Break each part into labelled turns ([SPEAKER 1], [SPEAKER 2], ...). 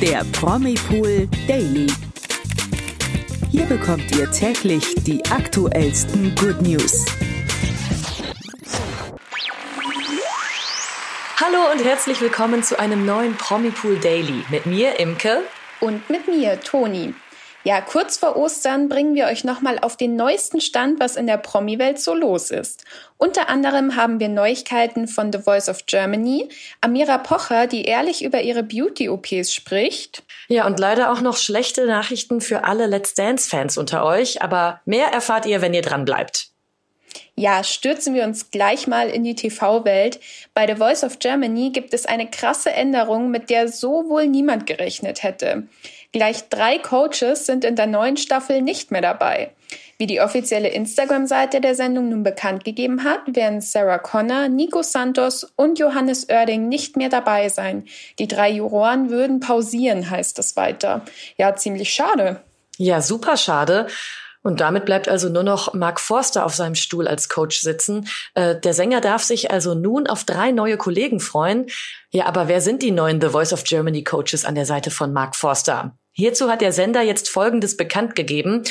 [SPEAKER 1] der Promipool Daily. Hier bekommt ihr täglich die aktuellsten Good News.
[SPEAKER 2] Hallo und herzlich willkommen zu einem neuen Promipool Daily mit mir, Imke.
[SPEAKER 3] Und mit mir, Toni. Ja, kurz vor Ostern bringen wir euch nochmal auf den neuesten Stand, was in der Promi-Welt so los ist. Unter anderem haben wir Neuigkeiten von The Voice of Germany, Amira Pocher, die ehrlich über ihre Beauty-OPs spricht.
[SPEAKER 2] Ja, und leider auch noch schlechte Nachrichten für alle Let's Dance-Fans unter euch, aber mehr erfahrt ihr, wenn ihr dran bleibt.
[SPEAKER 3] Ja, stürzen wir uns gleich mal in die TV-Welt. Bei The Voice of Germany gibt es eine krasse Änderung, mit der so wohl niemand gerechnet hätte. Gleich drei Coaches sind in der neuen Staffel nicht mehr dabei. Wie die offizielle Instagram-Seite der Sendung nun bekannt gegeben hat, werden Sarah Connor, Nico Santos und Johannes Oerding nicht mehr dabei sein. Die drei Juroren würden pausieren, heißt es weiter. Ja, ziemlich schade.
[SPEAKER 2] Ja, super schade. Und damit bleibt also nur noch Mark Forster auf seinem Stuhl als Coach sitzen. Äh, der Sänger darf sich also nun auf drei neue Kollegen freuen. Ja, aber wer sind die neuen The Voice of Germany Coaches an der Seite von Mark Forster? Hierzu hat der Sender jetzt Folgendes bekannt gegeben.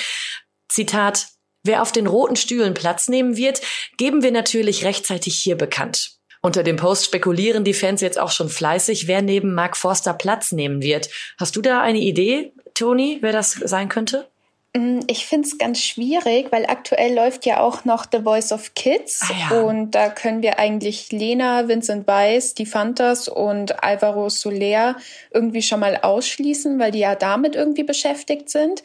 [SPEAKER 2] Zitat, wer auf den roten Stühlen Platz nehmen wird, geben wir natürlich rechtzeitig hier bekannt. Unter dem Post spekulieren die Fans jetzt auch schon fleißig, wer neben Mark Forster Platz nehmen wird. Hast du da eine Idee, Toni, wer das sein könnte?
[SPEAKER 3] Mm, ich finde es ganz schwierig, weil aktuell läuft ja auch noch The Voice of Kids ah, ja. und da können wir eigentlich Lena, Vincent Weiss, die Fantas und Alvaro Soler irgendwie schon mal ausschließen, weil die ja damit irgendwie beschäftigt sind.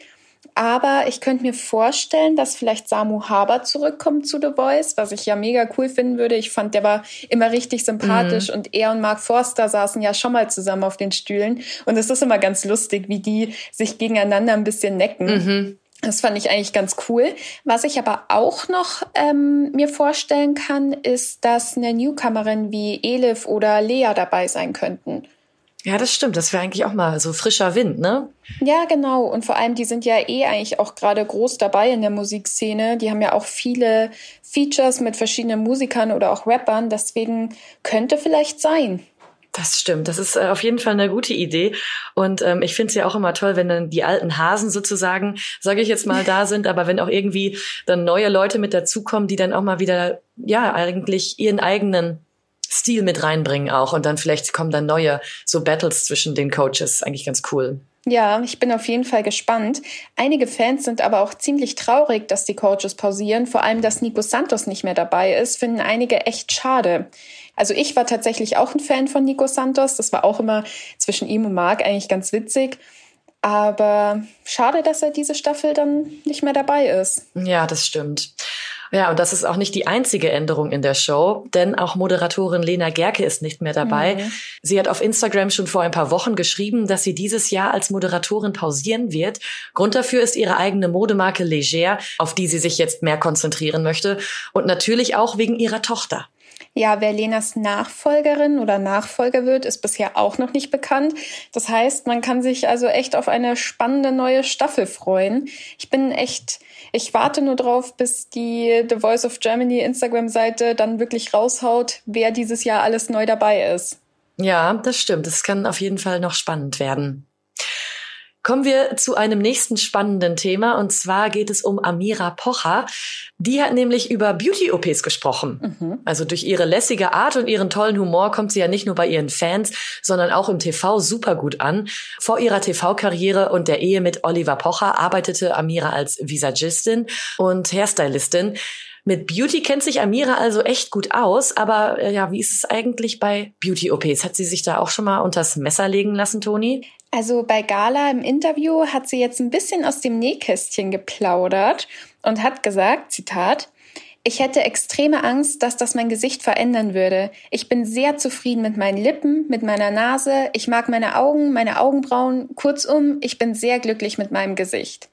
[SPEAKER 3] Aber ich könnte mir vorstellen, dass vielleicht Samu Haber zurückkommt zu The Voice, was ich ja mega cool finden würde. Ich fand, der war immer richtig sympathisch mhm. und er und Mark Forster saßen ja schon mal zusammen auf den Stühlen. Und es ist immer ganz lustig, wie die sich gegeneinander ein bisschen necken. Mhm. Das fand ich eigentlich ganz cool. Was ich aber auch noch ähm, mir vorstellen kann, ist, dass eine Newcomerin wie Elif oder Lea dabei sein könnten.
[SPEAKER 2] Ja, das stimmt. Das wäre eigentlich auch mal so frischer Wind, ne?
[SPEAKER 3] Ja, genau. Und vor allem, die sind ja eh eigentlich auch gerade groß dabei in der Musikszene. Die haben ja auch viele Features mit verschiedenen Musikern oder auch Rappern. Deswegen könnte vielleicht sein.
[SPEAKER 2] Das stimmt. Das ist äh, auf jeden Fall eine gute Idee. Und ähm, ich finde es ja auch immer toll, wenn dann die alten Hasen sozusagen, sage ich jetzt mal, da sind, aber wenn auch irgendwie dann neue Leute mit dazukommen, die dann auch mal wieder, ja, eigentlich ihren eigenen Stil mit reinbringen auch und dann vielleicht kommen dann neue so Battles zwischen den Coaches. Eigentlich ganz cool.
[SPEAKER 3] Ja, ich bin auf jeden Fall gespannt. Einige Fans sind aber auch ziemlich traurig, dass die Coaches pausieren. Vor allem, dass Nico Santos nicht mehr dabei ist, finden einige echt schade. Also ich war tatsächlich auch ein Fan von Nico Santos. Das war auch immer zwischen ihm und Marc eigentlich ganz witzig. Aber schade, dass er diese Staffel dann nicht mehr dabei ist.
[SPEAKER 2] Ja, das stimmt. Ja, und das ist auch nicht die einzige Änderung in der Show, denn auch Moderatorin Lena Gerke ist nicht mehr dabei. Mhm. Sie hat auf Instagram schon vor ein paar Wochen geschrieben, dass sie dieses Jahr als Moderatorin pausieren wird. Grund dafür ist ihre eigene Modemarke Leger, auf die sie sich jetzt mehr konzentrieren möchte und natürlich auch wegen ihrer Tochter.
[SPEAKER 3] Ja, wer Lenas Nachfolgerin oder Nachfolger wird, ist bisher auch noch nicht bekannt. Das heißt, man kann sich also echt auf eine spannende neue Staffel freuen. Ich bin echt, ich warte nur drauf, bis die The Voice of Germany Instagram-Seite dann wirklich raushaut, wer dieses Jahr alles neu dabei ist.
[SPEAKER 2] Ja, das stimmt. Es kann auf jeden Fall noch spannend werden. Kommen wir zu einem nächsten spannenden Thema und zwar geht es um Amira Pocher. Die hat nämlich über Beauty-OPs gesprochen. Mhm. Also durch ihre lässige Art und ihren tollen Humor kommt sie ja nicht nur bei ihren Fans, sondern auch im TV super gut an. Vor ihrer TV-Karriere und der Ehe mit Oliver Pocher arbeitete Amira als Visagistin und Hairstylistin. Mit Beauty kennt sich Amira also echt gut aus, aber äh, ja, wie ist es eigentlich bei Beauty-OPs? Hat sie sich da auch schon mal unters Messer legen lassen, Toni?
[SPEAKER 3] Also bei Gala im Interview hat sie jetzt ein bisschen aus dem Nähkästchen geplaudert und hat gesagt, Zitat, ich hätte extreme Angst, dass das mein Gesicht verändern würde. Ich bin sehr zufrieden mit meinen Lippen, mit meiner Nase. Ich mag meine Augen, meine Augenbrauen. Kurzum, ich bin sehr glücklich mit meinem Gesicht.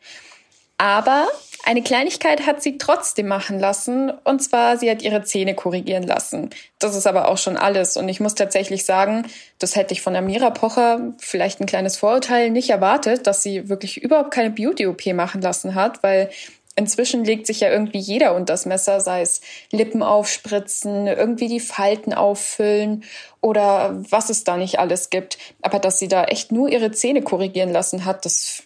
[SPEAKER 3] Aber eine Kleinigkeit hat sie trotzdem machen lassen, und zwar sie hat ihre Zähne korrigieren lassen. Das ist aber auch schon alles. Und ich muss tatsächlich sagen, das hätte ich von Amira Pocher vielleicht ein kleines Vorurteil nicht erwartet, dass sie wirklich überhaupt keine Beauty-OP machen lassen hat, weil Inzwischen legt sich ja irgendwie jeder unter das Messer, sei es Lippen aufspritzen, irgendwie die Falten auffüllen oder was es da nicht alles gibt. Aber dass sie da echt nur ihre Zähne korrigieren lassen hat, das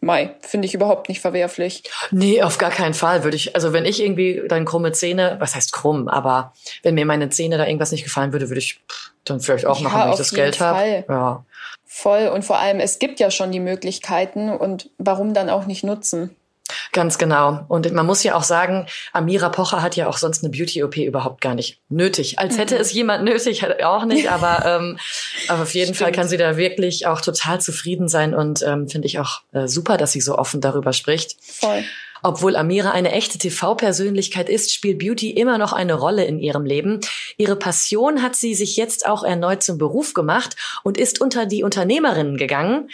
[SPEAKER 3] Mai, finde ich überhaupt nicht verwerflich.
[SPEAKER 2] Nee, auf gar keinen Fall würde ich, also wenn ich irgendwie dann krumme Zähne, was heißt krumm, aber wenn mir meine Zähne da irgendwas nicht gefallen würde, würde ich dann vielleicht auch machen, wenn ich das Geld habe.
[SPEAKER 3] Ja. Voll und vor allem, es gibt ja schon die Möglichkeiten und warum dann auch nicht nutzen?
[SPEAKER 2] Ganz genau. Und man muss ja auch sagen, Amira Pocher hat ja auch sonst eine Beauty-OP überhaupt gar nicht nötig. Als hätte mhm. es jemand nötig, auch nicht. Aber, ähm, aber auf jeden Stimmt. Fall kann sie da wirklich auch total zufrieden sein und ähm, finde ich auch äh, super, dass sie so offen darüber spricht.
[SPEAKER 3] Voll.
[SPEAKER 2] Obwohl Amira eine echte TV-Persönlichkeit ist, spielt Beauty immer noch eine Rolle in ihrem Leben. Ihre Passion hat sie sich jetzt auch erneut zum Beruf gemacht und ist unter die Unternehmerinnen gegangen.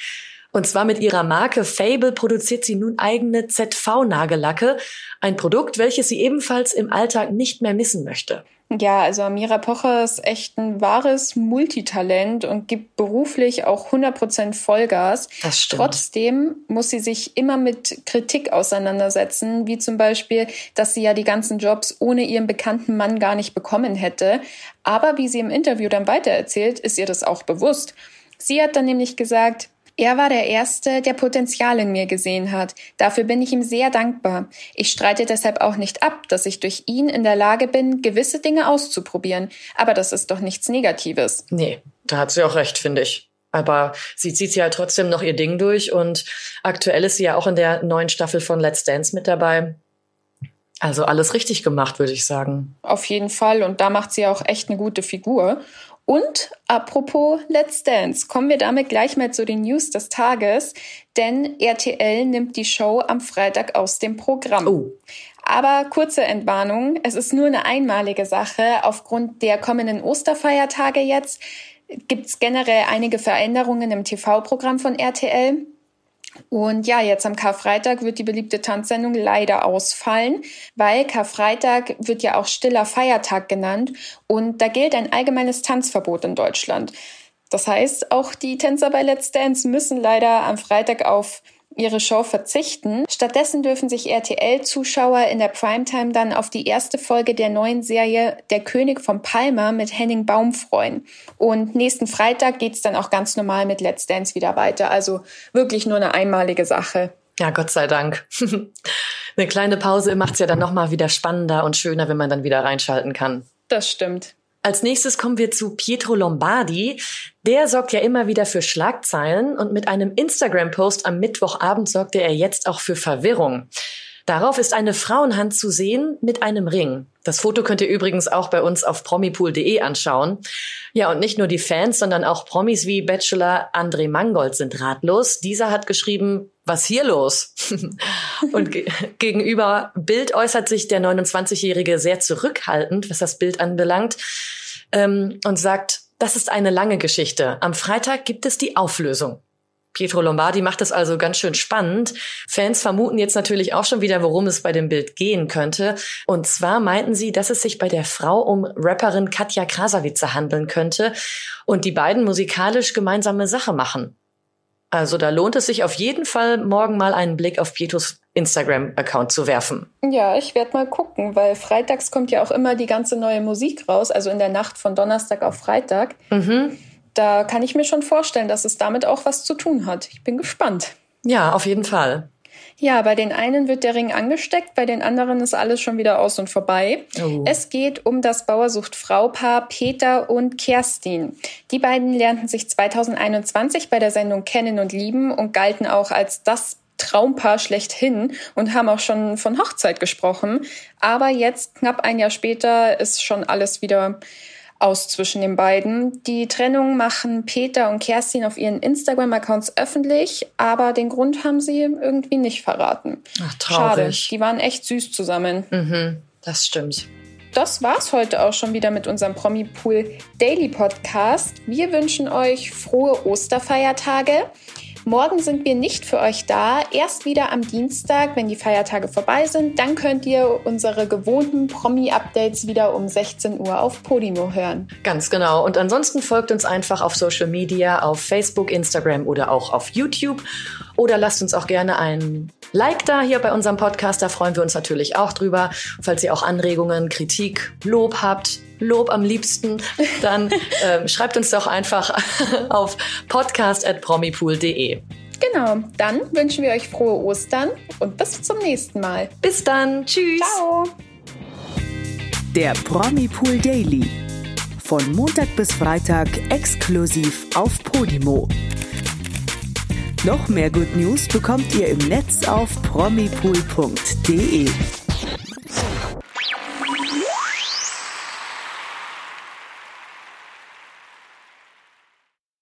[SPEAKER 2] Und zwar mit ihrer Marke Fable produziert sie nun eigene ZV-Nagellacke, ein Produkt, welches sie ebenfalls im Alltag nicht mehr missen möchte.
[SPEAKER 3] Ja, also Amira Pocher ist echt ein wahres Multitalent und gibt beruflich auch 100% Vollgas.
[SPEAKER 2] Das stimmt.
[SPEAKER 3] Trotzdem muss sie sich immer mit Kritik auseinandersetzen, wie zum Beispiel, dass sie ja die ganzen Jobs ohne ihren bekannten Mann gar nicht bekommen hätte. Aber wie sie im Interview dann weitererzählt, ist ihr das auch bewusst. Sie hat dann nämlich gesagt, er war der Erste, der Potenzial in mir gesehen hat. Dafür bin ich ihm sehr dankbar. Ich streite deshalb auch nicht ab, dass ich durch ihn in der Lage bin, gewisse Dinge auszuprobieren. Aber das ist doch nichts Negatives.
[SPEAKER 2] Nee, da hat sie auch recht, finde ich. Aber sie zieht ja trotzdem noch ihr Ding durch und aktuell ist sie ja auch in der neuen Staffel von Let's Dance mit dabei. Also alles richtig gemacht, würde ich sagen.
[SPEAKER 3] Auf jeden Fall. Und da macht sie auch echt eine gute Figur. Und apropos Let's Dance, kommen wir damit gleich mal zu den News des Tages, denn RTL nimmt die Show am Freitag aus dem Programm.
[SPEAKER 2] Oh.
[SPEAKER 3] Aber kurze Entwarnung, es ist nur eine einmalige Sache. Aufgrund der kommenden Osterfeiertage jetzt gibt es generell einige Veränderungen im TV-Programm von RTL. Und ja, jetzt am Karfreitag wird die beliebte Tanzsendung leider ausfallen, weil Karfreitag wird ja auch stiller Feiertag genannt und da gilt ein allgemeines Tanzverbot in Deutschland. Das heißt, auch die Tänzer bei Let's Dance müssen leider am Freitag auf ihre Show verzichten. Stattdessen dürfen sich RTL-Zuschauer in der Primetime dann auf die erste Folge der neuen Serie Der König von Palma mit Henning Baum freuen. Und nächsten Freitag geht's dann auch ganz normal mit Let's Dance wieder weiter. Also wirklich nur eine einmalige Sache.
[SPEAKER 2] Ja, Gott sei Dank. eine kleine Pause macht's ja dann nochmal wieder spannender und schöner, wenn man dann wieder reinschalten kann.
[SPEAKER 3] Das stimmt.
[SPEAKER 2] Als nächstes kommen wir zu Pietro Lombardi. Der sorgt ja immer wieder für Schlagzeilen und mit einem Instagram-Post am Mittwochabend sorgte er jetzt auch für Verwirrung. Darauf ist eine Frauenhand zu sehen mit einem Ring. Das Foto könnt ihr übrigens auch bei uns auf promipool.de anschauen. Ja, und nicht nur die Fans, sondern auch Promis wie Bachelor André Mangold sind ratlos. Dieser hat geschrieben, was hier los? und ge gegenüber Bild äußert sich der 29-Jährige sehr zurückhaltend, was das Bild anbelangt, ähm, und sagt, das ist eine lange Geschichte. Am Freitag gibt es die Auflösung. Pietro Lombardi macht es also ganz schön spannend. Fans vermuten jetzt natürlich auch schon wieder, worum es bei dem Bild gehen könnte. Und zwar meinten sie, dass es sich bei der Frau um Rapperin Katja Krasavice handeln könnte und die beiden musikalisch gemeinsame Sache machen. Also da lohnt es sich auf jeden Fall, morgen mal einen Blick auf Pietros Instagram-Account zu werfen.
[SPEAKER 3] Ja, ich werde mal gucken, weil freitags kommt ja auch immer die ganze neue Musik raus, also in der Nacht von Donnerstag auf Freitag.
[SPEAKER 2] Mhm
[SPEAKER 3] da kann ich mir schon vorstellen, dass es damit auch was zu tun hat. Ich bin gespannt.
[SPEAKER 2] Ja, auf jeden Fall.
[SPEAKER 3] Ja, bei den einen wird der Ring angesteckt, bei den anderen ist alles schon wieder aus und vorbei. Oh. Es geht um das Bauersucht-Frau-Paar Peter und Kerstin. Die beiden lernten sich 2021 bei der Sendung kennen und lieben und galten auch als das Traumpaar schlechthin und haben auch schon von Hochzeit gesprochen. Aber jetzt, knapp ein Jahr später, ist schon alles wieder aus zwischen den beiden. Die Trennung machen Peter und Kerstin auf ihren Instagram-Accounts öffentlich, aber den Grund haben sie irgendwie nicht verraten.
[SPEAKER 2] Ach, traurig.
[SPEAKER 3] Schade. Die waren echt süß zusammen.
[SPEAKER 2] Mhm, das stimmt.
[SPEAKER 3] Das war's heute auch schon wieder mit unserem Promi Pool Daily Podcast. Wir wünschen euch frohe Osterfeiertage. Morgen sind wir nicht für euch da. Erst wieder am Dienstag, wenn die Feiertage vorbei sind. Dann könnt ihr unsere gewohnten Promi-Updates wieder um 16 Uhr auf Podimo hören.
[SPEAKER 2] Ganz genau. Und ansonsten folgt uns einfach auf Social Media, auf Facebook, Instagram oder auch auf YouTube. Oder lasst uns auch gerne ein Like da hier bei unserem Podcast. Da freuen wir uns natürlich auch drüber. Falls ihr auch Anregungen, Kritik, Lob habt, Lob am liebsten, dann ähm, schreibt uns doch einfach auf podcast.promipool.de.
[SPEAKER 3] Genau, dann wünschen wir euch frohe Ostern und bis zum nächsten Mal.
[SPEAKER 2] Bis dann, tschüss.
[SPEAKER 3] Ciao.
[SPEAKER 1] Der Promipool Daily. Von Montag bis Freitag exklusiv auf Podimo. Noch mehr Good News bekommt ihr im Netz auf promipool.de.